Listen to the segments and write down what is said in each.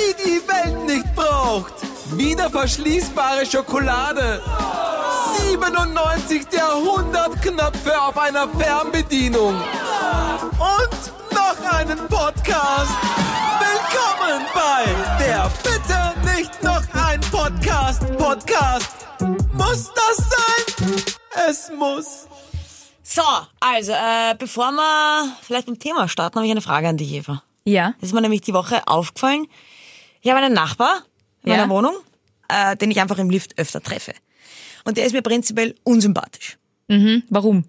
die die Welt nicht braucht. Wieder verschließbare Schokolade. 97 der 100 Knöpfe auf einer Fernbedienung. Und noch einen Podcast. Willkommen bei der Bitte nicht noch ein Podcast. Podcast. Muss das sein? Es muss. So, also, äh, bevor wir vielleicht mit dem Thema starten, habe ich eine Frage an dich, Eva. Ja. Das ist mir nämlich die Woche aufgefallen. Ich habe einen Nachbar in Ja. meiner Wohnung, äh, den ich einfach im Lift öfter treffe. Und der ist mir prinzipiell unsympathisch. Mhm. Warum?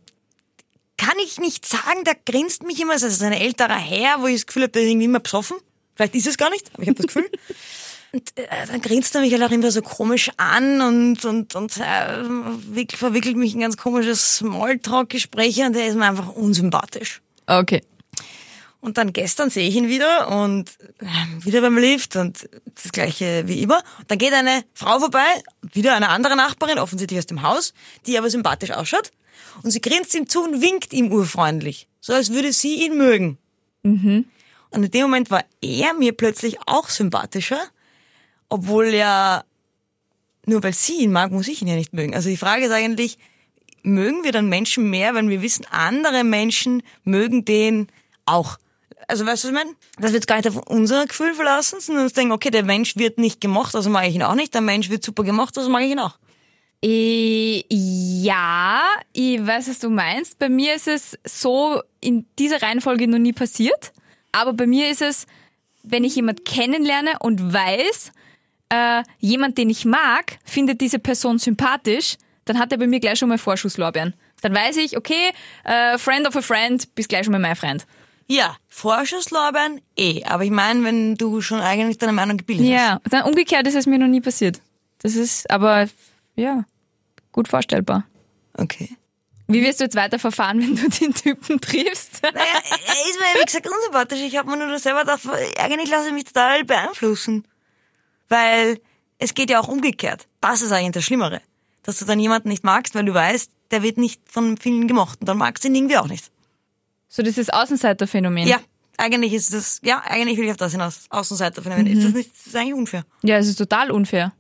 Kann ich nicht sagen, der grinst mich immer, also es ist ein älterer Herr, wo ich das Gefühl habe, der ist irgendwie immer besoffen. Vielleicht ist es gar nicht, aber ich habe das Gefühl. Und äh, dann grinst er mich halt auch immer so komisch an und, und, und äh, wick- verwickelt mich in ganz komisches Smalltalk-Gespräche und der ist mir einfach unsympathisch. Okay. Und dann gestern sehe ich ihn wieder und äh, wieder beim Lift und das gleiche wie immer. Und dann geht eine Frau vorbei, wieder eine andere Nachbarin, offensichtlich aus dem Haus, die aber sympathisch ausschaut. Und sie grinst ihm zu und winkt ihm urfreundlich. So als würde sie ihn mögen. Und in dem Moment war er mir plötzlich auch sympathischer, obwohl ja, nur weil sie ihn mag, muss ich ihn ja nicht mögen. Also die Frage ist eigentlich, mögen wir dann Menschen mehr, wenn wir wissen, andere Menschen mögen den auch. Also weißt du, was ich meine? Dass wir jetzt gar nicht auf unser Gefühl verlassen, sondern uns denken, okay, der Mensch wird nicht gemocht, also mag ich ihn auch nicht. Der Mensch wird super gemocht, also mag ich ihn auch. Äh, ja, ich weiß, was du meinst. Bei mir ist es so in dieser Reihenfolge noch nie passiert. Aber bei mir ist es, wenn ich jemand kennenlerne und weiß, äh, jemand, den ich mag, findet diese Person sympathisch, dann hat er bei mir gleich schon mal Vorschusslorbeeren. Dann weiß ich, okay, äh, Friend of a Friend, bist gleich schon mal mein Freund. Ja, Vorschusslorbeeren eh. Aber ich meine, wenn du schon eigentlich deine Meinung gebildet hast. Ja, dann umgekehrt ist es mir noch nie passiert. Das ist aber, ja, gut vorstellbar. Okay. Wie wirst du jetzt weiter verfahren, wenn du den Typen triffst? Naja, er ist mir, wie gesagt, unsympathisch. Ich habe mir nur selber gedacht, eigentlich lasse ich mich total beeinflussen. Weil es geht ja auch umgekehrt. Das ist eigentlich das Schlimmere. Dass du dann jemanden nicht magst, weil du weißt, der wird nicht von vielen gemocht. Und dann magst du ihn irgendwie auch nicht. So dieses Außenseiterphänomen. Ja, eigentlich ist das, ja, eigentlich will ich auf das hinaus. Außenseiterphänomen. Ist das nicht, das ist eigentlich unfair. Ja, es ist total unfair.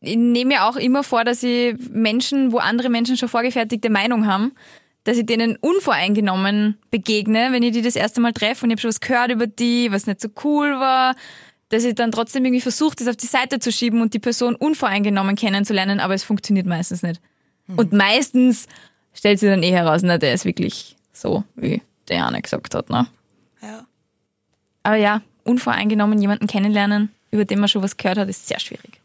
Ich nehme mir auch immer vor, dass ich Menschen, wo andere Menschen schon vorgefertigte Meinung haben, dass ich denen unvoreingenommen begegne, wenn ich die das erste Mal treffe und ich habe schon was gehört über die, was nicht so cool war, dass ich dann trotzdem irgendwie versuche, das auf die Seite zu schieben und die Person unvoreingenommen kennenzulernen, aber es funktioniert meistens nicht. Und meistens stellt sich dann eh heraus, na, der ist wirklich so, wie der Jana gesagt hat. Ne? Ja. Aber ja, unvoreingenommen jemanden kennenlernen, über den man schon was gehört hat, ist sehr schwierig.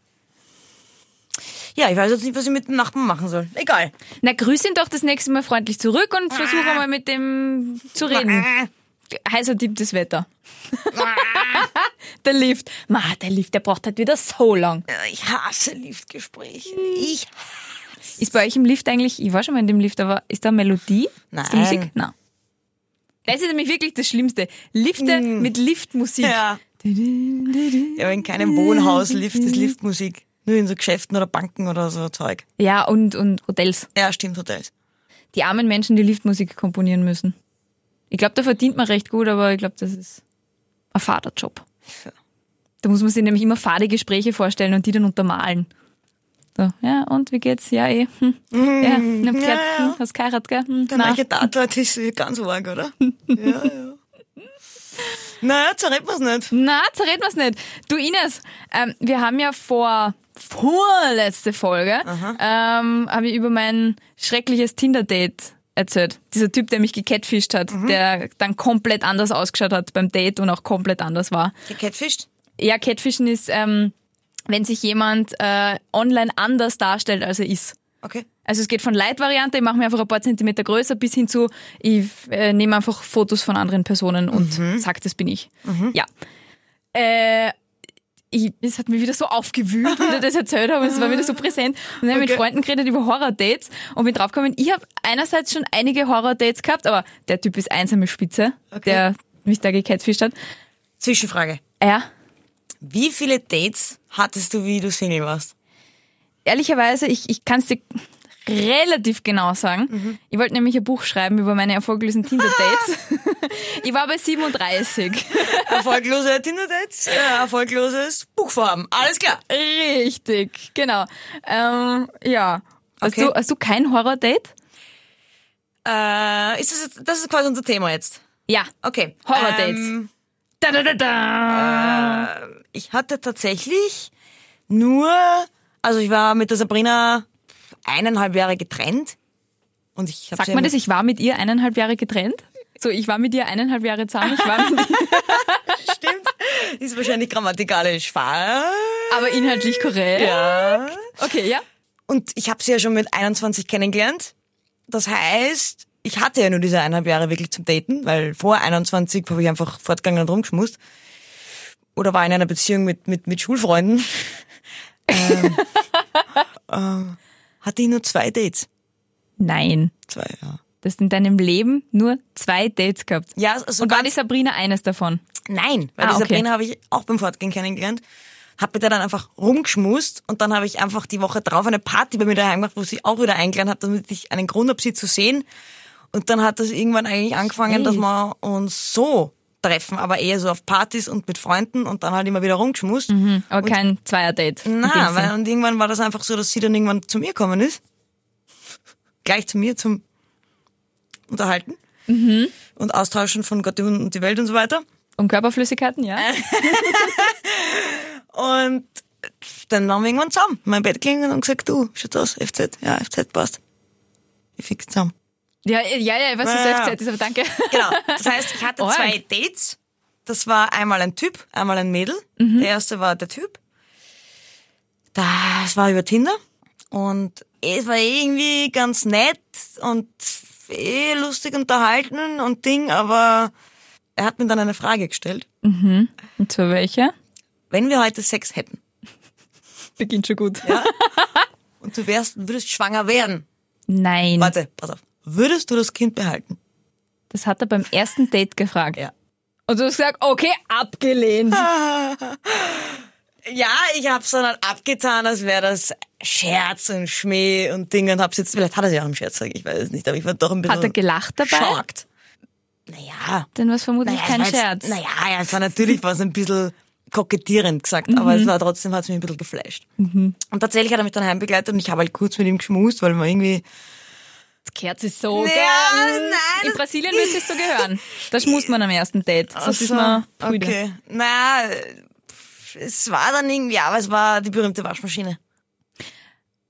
Ja, ich weiß jetzt nicht, was ich mit dem Nachbarn machen soll. Egal. Na, grüß ihn doch das nächste Mal freundlich zurück und versuch einmal mit dem zu reden. Heißer Tipp des Wetter. der Lift. Ma, der Lift, der braucht halt wieder so lang. Ich hasse Liftgespräche. Ich Ist bei euch im Lift eigentlich, ich war schon mal in dem Lift, aber ist da Melodie? Ist da Nein. Musik? Nein. Das ist nämlich wirklich das Schlimmste. Lifte mit Liftmusik. Ja. Ja, in keinem Wohnhaus Lift ist Liftmusik. Nur in so Geschäften oder Banken oder so Zeug. Ja, und, und Hotels. Ja, stimmt, Hotels. Die armen Menschen, die Liftmusik komponieren müssen. Ich glaube, da verdient man recht gut, aber ich glaube, das ist ein Vaterjob. Ja. Da muss man sich nämlich immer fade Gespräche vorstellen und die dann untermalen. So, ja, und wie geht's? Ja, eh. Hm. Ja, ich hab gehört, ja, ja. Hm, hast geheiratet, gell? Hm, Der neue Tatort ist ganz arg, oder? ja, ja. Naja, zerreden wir's nicht. Na, zerreden wir's nicht. Du Ines, ähm, wir haben ja vor vorletzte Folge ähm, habe ich über mein schreckliches Tinder-Date erzählt. Dieser Typ, der mich gecatfischt hat, der dann komplett anders ausgeschaut hat beim Date und auch komplett anders war. Gecatfischt? Ja, Catfischen ist, ähm, wenn sich jemand äh, online anders darstellt, als er ist. Okay. Also es geht von Light-Variante, ich mache mir einfach ein paar Zentimeter größer, bis hin zu, ich äh, nehme einfach Fotos von anderen Personen und sag, das bin ich. Ja. Äh, ich, es hat mich wieder so aufgewühlt, wie ich das erzählt habe, es war wieder so präsent. Und dann habe ich mit. Freunden geredet über Horror-Dates und bin draufgekommen, ich habe einerseits schon einige Horror-Dates gehabt, aber der Typ ist einsame Spitze, Okay. der mich da gecatfischt hat. Zwischenfrage. Ja, Wie viele Dates hattest du, wie du Single warst? ehrlicherweise, ich, ich kann es dir relativ genau sagen. Mhm. Ich wollte nämlich ein Buch schreiben über meine erfolglosen Tinder-Dates. ich war bei 37. Erfolglose Tinder-Dates, äh, erfolgloses Buchvorhaben. Alles klar. Richtig, genau. Ähm, ja. Hast, Okay. du, hast du kein Horror-Date? Äh, ist das, jetzt, das ist quasi unser Thema jetzt. Ja. Okay. Horror-Dates. Ähm, Da, da, da, da. ich hatte tatsächlich nur, also ich war mit der Sabrina eineinhalb Jahre getrennt. Und ich Sagt man das, ich war mit ihr eineinhalb Jahre getrennt? So, ich war mit ihr eineinhalb Jahre zusammen, ich war mit Stimmt. Ist wahrscheinlich grammatikalisch falsch. aber inhaltlich korrekt. Ja. Okay, ja. Und ich habe sie ja schon mit 21 kennengelernt. Das heißt, ich hatte ja nur diese eineinhalb Jahre wirklich zum Daten, weil vor 21 habe ich einfach fortgegangen und rumgeschmust. Oder war in einer Beziehung mit, mit, mit Schulfreunden. ähm, ähm, hatte ich nur zwei Dates. Nein. Zwei, ja. Du hast in deinem Leben nur zwei Dates gehabt. Ja, also Und war die Sabrina eines davon? Nein, weil Ah, die okay. Sabrina habe ich auch beim Fortgehen kennengelernt. Hab mit der dann einfach rumgeschmust und dann habe ich einfach die Woche drauf eine Party bei mir daheim gemacht, wo sie auch wieder eingeladen hat, damit ich einen Grund habe, sie zu sehen. Und dann hat das irgendwann eigentlich angefangen, dass wir uns so treffen, aber eher so auf Partys und mit Freunden und dann halt immer wieder rumgeschmust. Aber kein Zweier-Date. Na, weil und irgendwann war das einfach so, dass sie dann irgendwann zu mir gekommen ist. Gleich zu mir zum Unterhalten Mhm. und Austauschen von Gott und die Welt und so weiter. Und Körperflüssigkeiten, ja? Und dann waren wir irgendwann zusammen. Mein Bett gegangen und gesagt, du, schaut aus, FZ. Ja, FZ passt. Ich fix zusammen. Ja, ja, ja, ich weiß, was Ja, ja. FZ ist, aber danke. Genau. Das heißt, ich hatte zwei Dates. Das war einmal ein Typ, einmal ein Mädel. Mhm. Der erste war der Typ. Das war über Tinder. Und es war irgendwie ganz nett und eh lustig unterhalten und Ding, aber er hat mir dann eine Frage gestellt. Und zwar welche? Wenn wir heute Sex hätten Beginnt schon gut. und du wärst, würdest schwanger werden, Nein. Warte, pass auf. Würdest du das Kind behalten? Das hat er beim ersten Date gefragt. Ja. Und du hast gesagt, okay, abgelehnt. Ja, ich hab's dann halt abgetan, als wäre das Scherz und Schmäh und Ding und hab's jetzt, vielleicht hat er sich auch im Scherz gesagt, ich weiß es nicht, aber ich war doch ein bisschen Hat er gelacht dabei? schockt. Naja. Dann war es vermutlich naja, kein Scherz. Jetzt, naja, ja, es war natürlich was ein bisschen kokettierend gesagt, aber es war trotzdem, hat's mich ein bisschen geflasht. Und tatsächlich hat er mich dann heimbegleitet und ich habe halt kurz mit ihm geschmust, weil man irgendwie, gehört sich so Ja, gern. nein, In Brasilien wird es so gehören. Da schmust man am ersten Date. Sonst ist man Brüder. okay. Naja, es war dann irgendwie, aber es war die berühmte Waschmaschine.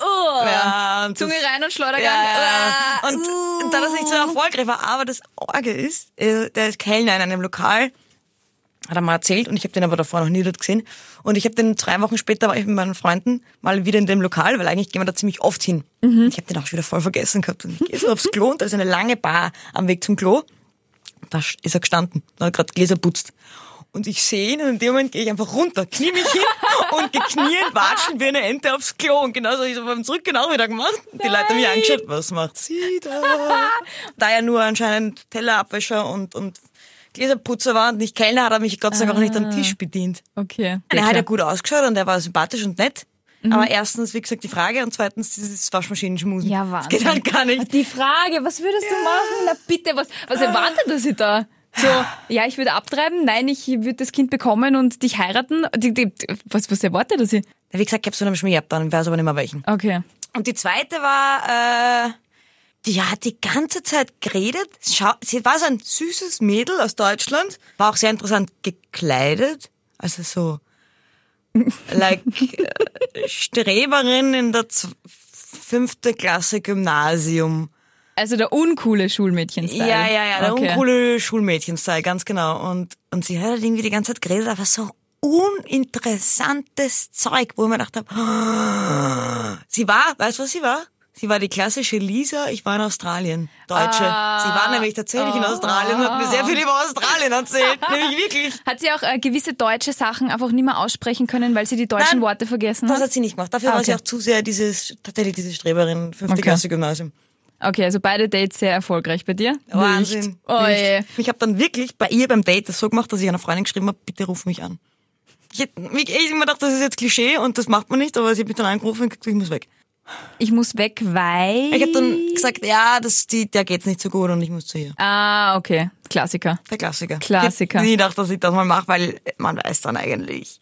Oh. Ja, Zunge das- rein und Schleudergang. Ja, Ah, und, uh. da das nicht so erfolgreich war, aber das Orge ist, äh, der ist Kellner in einem Lokal, hat er mal erzählt und ich habe den aber davor noch nie dort gesehen. Und ich habe den drei Wochen später war ich mit meinen Freunden mal wieder in dem Lokal, weil eigentlich gehen wir da ziemlich oft hin. Mhm. Ich habe den auch schon wieder voll vergessen gehabt. Und ich gehe so aufs Klo und da ist eine lange Bar am Weg zum Klo. Da ist er gestanden, da hat er gerade Gläser putzt. Und ich sehe ihn und in dem Moment gehe ich einfach runter, knie mich hin und gekniend watschen wie eine Ente aufs Klo. Und genauso habe ich es beim Zurückgehen auch wieder gemacht. Und die Leute haben mich angeschaut, was macht sie da? da er nur anscheinend Tellerabwäscher und, und Gläserputzer war und nicht Kellner, hat er mich Gott sei Dank auch nicht am Tisch bedient. Okay. Er hat ja gut ausgeschaut und er war sympathisch und nett. Aber erstens, wie gesagt, die Frage und zweitens dieses Waschmaschinenschmusen. Ja, Das Wahnsinn. geht halt gar nicht. Die Frage, was würdest du machen? Na bitte, was, was erwartet er sich da? So, ja, ich würde abtreiben, nein, ich würde das Kind bekommen und dich heiraten. Die, die, was, was erwartet er sich? Wie gesagt, ich hab's von einem Schmäh dann weiß aber nicht mehr welchen. Okay. Und die zweite war, äh, die hat die ganze Zeit geredet. Schau, sie war so ein süßes Mädel aus Deutschland, war auch sehr interessant gekleidet. Also so, like, äh, Streberin in der z- fünfte Klasse Gymnasium. Also der uncoole Schulmädchen-Style. Ja, ja, ja, der okay. uncoole Schulmädchen-Style, ganz genau. Und, und sie hat halt irgendwie die ganze Zeit geredet, aber so uninteressantes Zeug, wo ich mir gedacht habe, sie war, weißt du, was sie war? Sie war die klassische Lisa, ich war in Australien, Deutsche. Ah. sie war nämlich tatsächlich in Australien und hat mir sehr viel über Australien erzählt, nämlich wirklich. Hat sie auch äh, gewisse deutsche Sachen einfach nicht mehr aussprechen können, weil sie die deutschen Nein, Worte vergessen Das hat? hat sie nicht gemacht. Dafür Ah, war sie okay. auch zu sehr dieses, tatsächlich diese Streberin, fünfte Okay. Klasse Gymnasium. Okay, also beide Dates sehr erfolgreich bei dir. Wahnsinn. Nicht. Oh. Nicht. Ich habe dann wirklich bei ihr beim Date das so gemacht, dass ich einer Freundin geschrieben habe, bitte ruf mich an. Ich hätte ich, immer gedacht, das ist jetzt Klischee und das macht man nicht, aber sie hat mich dann angerufen und gesagt, ich muss weg. Ich muss weg, weil... Ich habe dann gesagt, ja, das, die, der geht's nicht so gut und ich muss zu ihr. Ah, okay. Klassiker. Der Klassiker. Klassiker. Ich hätte nie gedacht, dass ich das mal mache, weil man weiß dann eigentlich.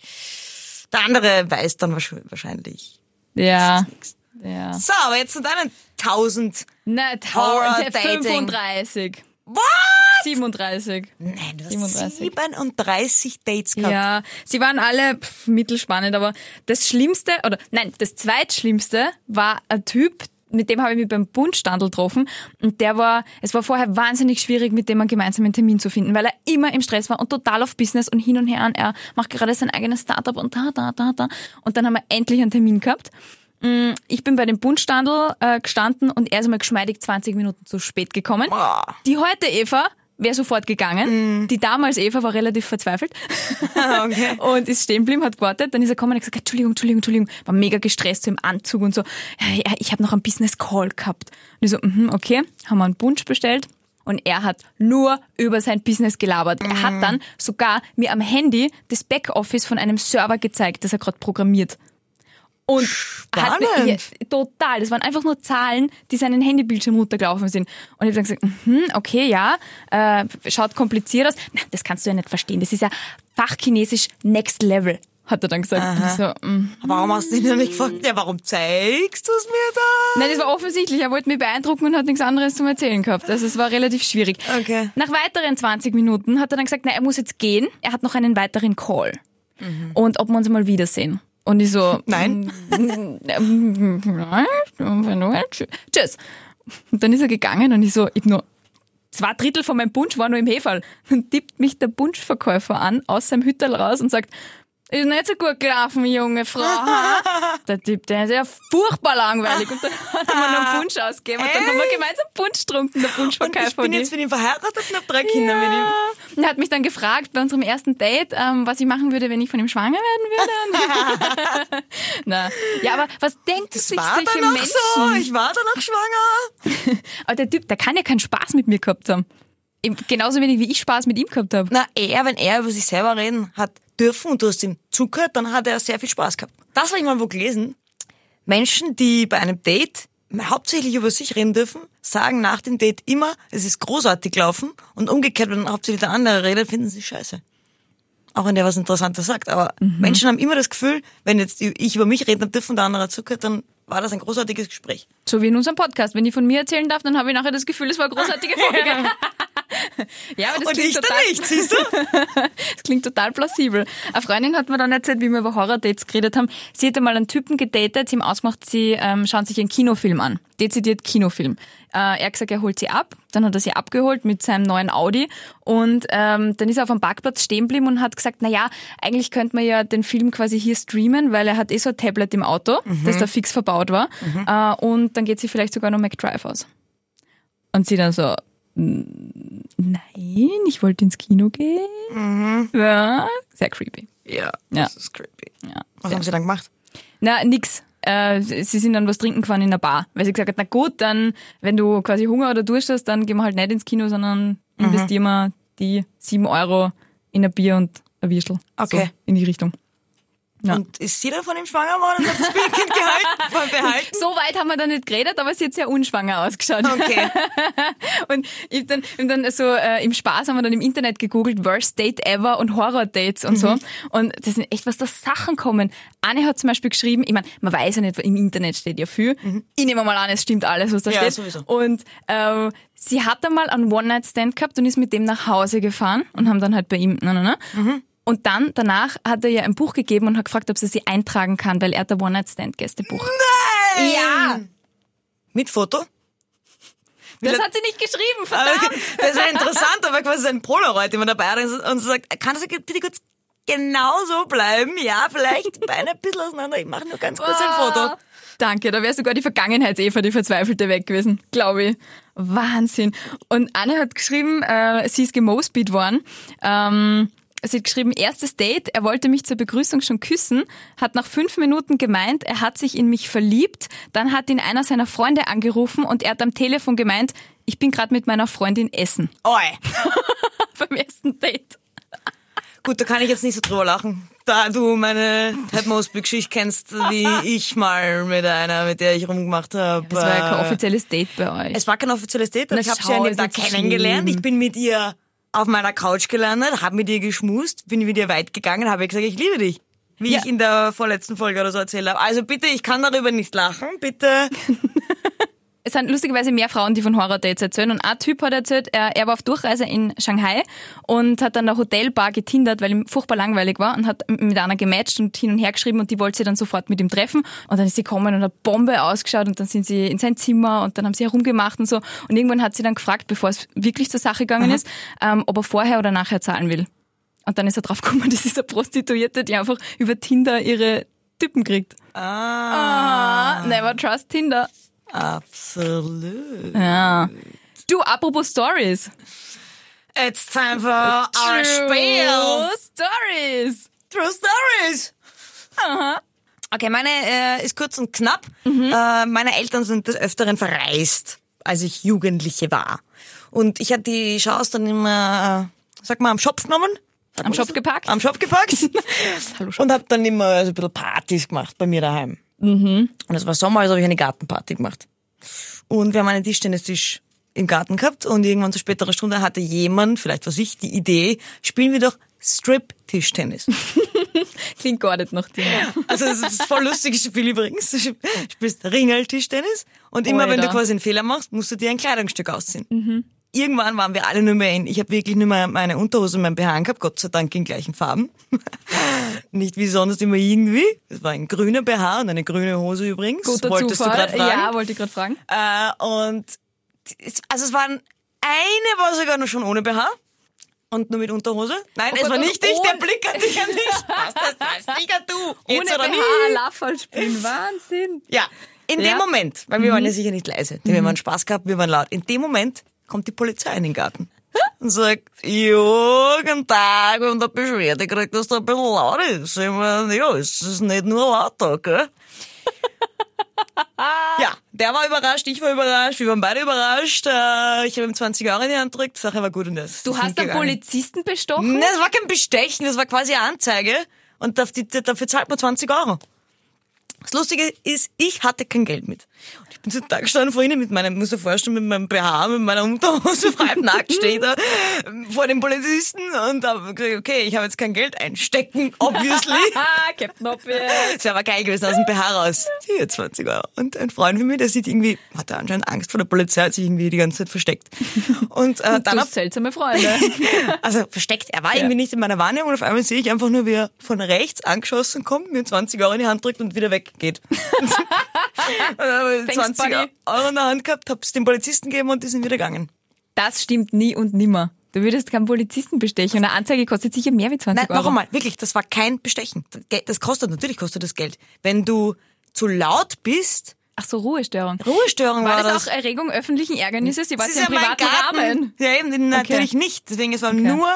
Der andere weiß dann wahrsch- wahrscheinlich. Ja. Ja. So, aber jetzt zu deinen 1000. Na, Horror tausend, Dating. 35. What? 37. Nein, du hast 37. 37 Dates gehabt. Ja, sie waren alle pff, mittelspannend, aber das Schlimmste, oder nein, das Zweitschlimmste war ein Typ, mit dem habe ich mich beim Bundstandel getroffen und der war, es war vorher wahnsinnig schwierig, mit dem einen gemeinsamen Termin zu finden, weil er immer im Stress war und total auf Business und hin und her und er macht gerade sein eigenes Startup und da, da, da, da. Und dann haben wir endlich einen Termin gehabt. Mm, Ich bin bei dem Bundstandel äh, gestanden und er ist mal geschmeidig 20 Minuten zu spät gekommen. Boah. Die heute Eva wäre sofort gegangen. Mhm. Die damals Eva war relativ verzweifelt Okay. und ist stehen geblieben, hat gewartet. Dann ist er gekommen und hat gesagt, Entschuldigung, Entschuldigung, Entschuldigung. War mega gestresst so im Anzug und so. Ja, ich habe noch einen Business Call gehabt. Und ich so, mhm, okay, haben wir einen Punsch bestellt. Und er hat nur über sein Business gelabert. Er hat dann sogar mir am Handy das Backoffice von einem Server gezeigt, das er gerade programmiert. Und hat Spannend. ja, total. Das waren einfach nur Zahlen, die seinen Handybildschirm runtergelaufen sind. Und ich habe dann gesagt, mhm, okay, ja, äh, schaut kompliziert aus. Na, das kannst du ja nicht verstehen. Das ist ja Fachchinesisch Next Level, hat er dann gesagt. So, mm. Warum hast du ihn denn nicht gefragt? Ja, warum zeigst du es mir da? Nein, das war offensichtlich. Er wollte mich beeindrucken und hat nichts anderes zum Erzählen gehabt. Also es war relativ schwierig. Okay. Nach weiteren 20 Minuten hat er dann gesagt, na, er muss jetzt gehen. Er hat noch einen weiteren Call. Und ob wir uns mal wiedersehen. Und ich so, Nein. Tschüss. Und dann ist er gegangen und ich so, ich nur zwei Drittel von meinem Punsch war nur im Heferl. Dann tippt mich der Punschverkäufer an, aus seinem Hütterl raus und sagt, ist nicht so gut gelaufen, junge Frau. ha?" Der Typ, der ist ja furchtbar langweilig. Und dann hat er mir noch einen Punsch ausgegeben und dann haben wir gemeinsam Punsch getrunken, der Und Punschverkäufer. ich bin und ich. jetzt mit ihm verheiratet und habe drei Kinder mit ihm. Und er hat mich dann gefragt bei unserem ersten Date, ähm, was ich machen würde, wenn ich von ihm schwanger werden würde. Na, ja, aber was denken Das sich war solche Menschen? so. Ich war danach schwanger. Aber der Typ, der kann ja keinen Spaß mit mir gehabt haben. Genauso wenig wie ich Spaß mit ihm gehabt habe. Na, er, wenn er über sich selber reden hat dürfen und du hast ihm zugehört, dann hat er sehr viel Spaß gehabt. Das habe ich mal wo gelesen. Menschen, die bei einem Date hauptsächlich über sich reden dürfen, sagen nach dem Date immer, es ist großartig gelaufen und umgekehrt, wenn hauptsächlich der andere redet, finden sie scheiße. Auch wenn der was Interessantes sagt. Aber Menschen haben immer das Gefühl, wenn jetzt ich über mich reden dürfen und der andere zugehört, dann war das ein großartiges Gespräch. So wie in unserem Podcast. Wenn ich von mir erzählen darf, dann habe ich nachher das Gefühl, es war eine großartige Folge. Ja, aber das und klingt ich dann total, nicht, siehst du? Das klingt total plausibel. Eine Freundin hat mir dann erzählt, wie wir über Horror-Dates geredet haben. Sie hatte mal einen Typen gedatet, sie ihm ausgemacht, sie ähm, schauen sich einen Kinofilm an. Dezidiert Kinofilm. Äh, er hat gesagt, er holt sie ab. Dann hat er sie abgeholt mit seinem neuen Audi. Und ähm, dann ist er auf dem Parkplatz stehen geblieben und hat gesagt, na ja, eigentlich könnte man ja den Film quasi hier streamen, weil er hat eh so ein Tablet im Auto, das da fix verbaut war. Äh, und dann geht sie vielleicht sogar noch McDrive aus. Und sie dann so, "Mm, nein, ich wollte ins Kino gehen. Ja, sehr creepy. Ja, Ja. das ist creepy. Ja. Was haben sie dann gemacht? Na, nix. Äh, sie sind dann was trinken gefahren in der Bar. Weil sie gesagt hat, na gut, dann, wenn du quasi Hunger oder Durst hast, dann gehen wir halt nicht ins Kino, sondern investieren wir die sieben Euro in ein Bier und ein Würstel. Okay. So, in die Richtung. Ja. Und ist sie dann von ihm schwanger geworden und hat das Kind gehalten, behalten? So weit haben wir dann nicht geredet, aber sie hat sehr unschwanger ausgeschaut. Okay. Und ich dann, hab dann so äh, im Spaß haben wir dann im Internet gegoogelt, Worst Date Ever und Horror-Dates und Mhm. so. Und das sind echt, was da Sachen kommen. Anne hat zum Beispiel geschrieben, ich meine, man weiß ja nicht, im Internet steht ja viel. Ich nehme mal an, es stimmt alles, was da Mhm. Ja, steht. sowieso. Und ähm, sie hat einmal einen One-Night-Stand gehabt und ist mit dem nach Hause gefahren und haben dann halt bei ihm, na, na, na. Mhm. Und dann, danach, hat er ihr ein Buch gegeben und hat gefragt, ob sie sie eintragen kann, weil er hat ein One-Night-Stand-Gästebuch. Nein! Ja! Mit Foto? Das Lange- hat sie nicht geschrieben, Ah, verdammt! okay. Das wäre interessant, aber quasi so ein Polaroid, den man dabei hat und so sagt, kann das bitte kurz genau so bleiben? Ja, vielleicht Beine ein bisschen auseinander. Ich mache nur ganz kurz ein Foto. Ah. Danke, da wäre sogar die Vergangenheits-Eva, die Verzweifelte, weg gewesen, glaube ich. Wahnsinn. Und Anne hat geschrieben, äh, sie ist gemosbeat worden. Ähm, sie hat geschrieben, erstes Date, er wollte mich zur Begrüßung schon küssen, hat nach fünf Minuten gemeint, er hat sich in mich verliebt, dann hat ihn einer seiner Freunde angerufen und er hat am Telefon gemeint, ich bin gerade mit meiner Freundin essen. Oi. Beim ersten Date. Gut, da kann ich jetzt nicht so drüber lachen. Da du meine Ted Mosby-Geschichte kennst, wie ich mal mit einer, mit der ich rumgemacht habe. Das war ja kein offizielles Date bei euch. Es war kein offizielles Date, aber ich habe sie an dem Tag kennengelernt. Ich bin mit ihr auf meiner Couch gelandet, habe mit ihr geschmust, bin mit ihr weit gegangen, habe gesagt, ich liebe dich. Wie Ja. ich in der vorletzten Folge oder so erzählt habe. Also bitte, ich kann darüber nicht lachen, bitte. Es sind lustigerweise mehr Frauen, die von Horror-Dates erzählen. Und ein Typ hat erzählt, er, er war auf Durchreise in Shanghai und hat an der Hotelbar getindert, weil ihm furchtbar langweilig war und hat mit einer gematcht und hin und her geschrieben und die wollte sie dann sofort mit ihm treffen. Und dann ist sie gekommen und hat Bombe ausgeschaut und dann sind sie in sein Zimmer und dann haben sie herumgemacht und so. Und irgendwann hat sie dann gefragt, bevor es wirklich zur Sache gegangen ist, ähm, ob er vorher oder nachher zahlen will. Und dann ist er drauf gekommen, das ist eine Prostituierte, die einfach über Tinder ihre Typen kriegt. Ah, Ah, never trust Tinder. Absolut. Ja. Du, apropos Stories. It's time for our Spiel. Stories. True Stories. Okay, meine äh, ist kurz und knapp. Mhm. Äh, meine Eltern sind des Öfteren verreist, als ich Jugendliche war. Und ich hatte die Chance dann immer, äh, sag mal, am Schopf genommen. Am Schopf das? gepackt? Am Schopf gepackt. Hallo, Schopf. und habe dann immer so ein bisschen Partys gemacht bei mir daheim. Mhm. Und es war Sommer, also habe ich eine Gartenparty gemacht. Und wir haben einen Tischtennistisch im Garten gehabt und irgendwann zu späterer Stunde hatte jemand, vielleicht was ich, die Idee, spielen wir doch Strip-Tischtennis. Klingt gar nicht nach dir. Also das ist voll lustiges Spiel übrigens. Du spielst Ringel-Tischtennis und immer wenn du Alter. quasi einen Fehler machst, musst du dir ein Kleidungsstück ausziehen. Irgendwann waren wir alle nur mehr in, ich habe wirklich nur mehr meine Unterhose und mein BH gehabt, Gott sei Dank in gleichen Farben. Nicht wie sonst immer irgendwie. Es war ein grüner BH und eine grüne Hose übrigens. Guter Wolltest Zufall. du gerade fragen? Ja, wollte ich gerade fragen. Äh, und es- also es waren eine war sogar noch schon ohne BH und nur mit Unterhose. Nein, Oh es Gott, war nicht ich, der Blick hat dich an mich. Was, das weißt sicher du. Jetzt Ohne oder BH nie. Laffer spielen. Wahnsinn. Ja, in Ja. dem Moment, weil wir waren ja sicher nicht leise, denn wir waren Spaß gehabt, wir waren laut. In dem Moment kommt die Polizei in den Garten und sagt, ja, guten Tag, wir haben da Beschwerde gekriegt, dass da ein bisschen laut ist. Ich meine, ja, es ist nicht nur laut da, gell? ja, der war überrascht, ich war überrascht, wir waren beide überrascht. Äh, Ich habe ihm 20 Euro in die Hand gedrückt, die Sache war gut und das. Du hast einen gegangen. Polizisten bestochen? Nein, das war kein Bestechen, das war quasi eine Anzeige. Und dafür zahlt man 20 Euro. Das Lustige ist, ich hatte kein Geld mit. Und ich bin so da gestanden vor ihnen mit meinem, muss dir vorstellen, mit meinem BH, mit meiner Unterhose, frei nackt stehe da ähm, vor dem Polizisten und habe gesagt, okay, ich habe jetzt kein Geld einstecken, obviously. Ah, Captain Obvious. Das aber geil gewesen, aus dem BH raus. Hier, 20 Euro. Und ein Freund von mir, der sieht irgendwie, hatte anscheinend Angst vor der Polizei, hat sich irgendwie die ganze Zeit versteckt. Und äh, Du dann hast seltsame Freunde. also versteckt, er war irgendwie nicht in meiner Wahrnehmung und auf einmal sehe ich einfach nur, wie er von rechts angeschossen kommt, mir 20 Euro in die Hand drückt und wieder weggeht. habe ich Thanks, 20 buddy. Euro in der Hand gehabt, hab's dem Polizisten gegeben und die sind wieder gegangen. Das stimmt nie und nimmer. Du würdest keinen Polizisten bestechen und eine Anzeige kostet sicher mehr wie 20 Nein, Euro. noch einmal, wirklich, das war kein Bestechen. Das kostet, natürlich kostet das Geld. Wenn du zu laut bist, Ach so, Ruhestörung. Ruhestörung war, War das das. auch Erregung öffentlichen Ärgernisses? Sie war ja im privaten Rahmen. Ja, eben, natürlich nicht. Deswegen, es war nur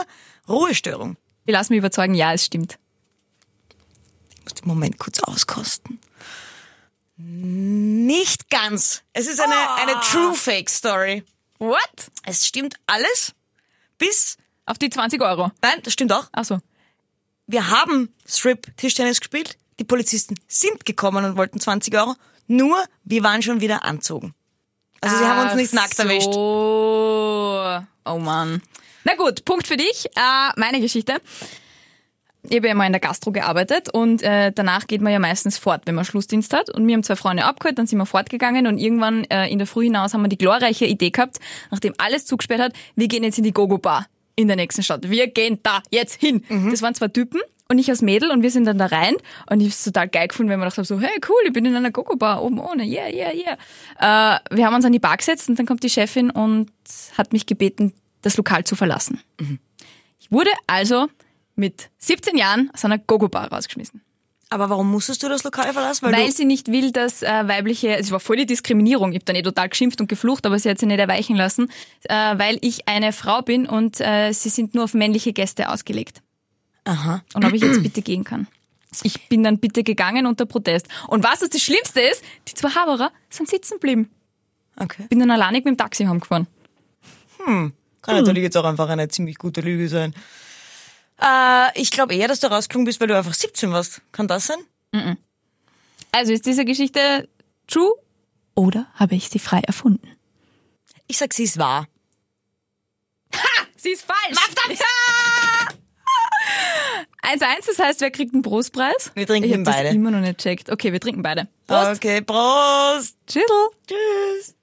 Ruhestörung. Ich lass mich überzeugen, ja, es stimmt. Ich muss den Moment kurz auskosten. Nicht ganz. Es ist eine, eine True Fake Story. What? Es stimmt alles, bis, Auf die 20 Euro. nein, das stimmt auch. Ach so. Wir haben Strip Tischtennis gespielt. Die Polizisten sind gekommen und wollten 20 Euro. Nur, wir waren schon wieder anzogen. Also sie haben uns nicht nackt erwischt. So. Oh Mann. Na gut, Punkt für dich. Äh, meine Geschichte. Ich habe ja mal in der Gastro gearbeitet und äh, danach geht man ja meistens fort, wenn man Schlussdienst hat. Und wir haben zwei Freunde abgeholt, dann sind wir fortgegangen und irgendwann äh, in der Früh hinaus haben wir die glorreiche Idee gehabt, nachdem alles zugesperrt hat, wir gehen jetzt in die Gogo-Bar in der nächsten Stadt. Wir gehen da jetzt hin. Das waren zwei Typen und ich als Mädel und wir sind dann da rein und ich habe es total geil gefunden, wenn man dachte so, hey cool, ich bin in einer Gogo-Bar oben ohne, yeah, yeah, yeah. Äh, wir haben uns an die Bar gesetzt und dann kommt die Chefin und hat mich gebeten, das Lokal zu verlassen. Ich wurde also mit 17 Jahren aus einer Gogo-Bar rausgeschmissen. Aber warum musstest du das Lokal verlassen? Weil, Weil sie nicht will, dass äh, weibliche, also es war voll die Diskriminierung, ich habe dann eh total geschimpft und geflucht, aber sie hat sie nicht erweichen lassen, äh, weil ich eine Frau bin und äh, sie sind nur auf männliche Gäste ausgelegt. Aha. Und ob ich jetzt bitte gehen kann. Ich bin dann bitte gegangen unter Protest. Und was das, Schlimmste ist, die zwei Haberer sind sitzen geblieben. Okay. Bin dann alleinig mit dem Taxi heimgefahren. Kann natürlich jetzt auch einfach eine ziemlich gute Lüge sein. Äh, ich glaube eher, dass du rausgekommen bist, weil du einfach 17 warst. Kann das sein? Also ist diese Geschichte true oder habe ich sie frei erfunden? Ich sag, sie ist wahr. Sie ist falsch. Ja! 1-1, das heißt, wer kriegt einen Brustpreis? Wir trinken ich hab beide. das immer noch nicht checkt. Okay, wir trinken beide. Prost. Okay, Prost. Tschüss. Tschüss.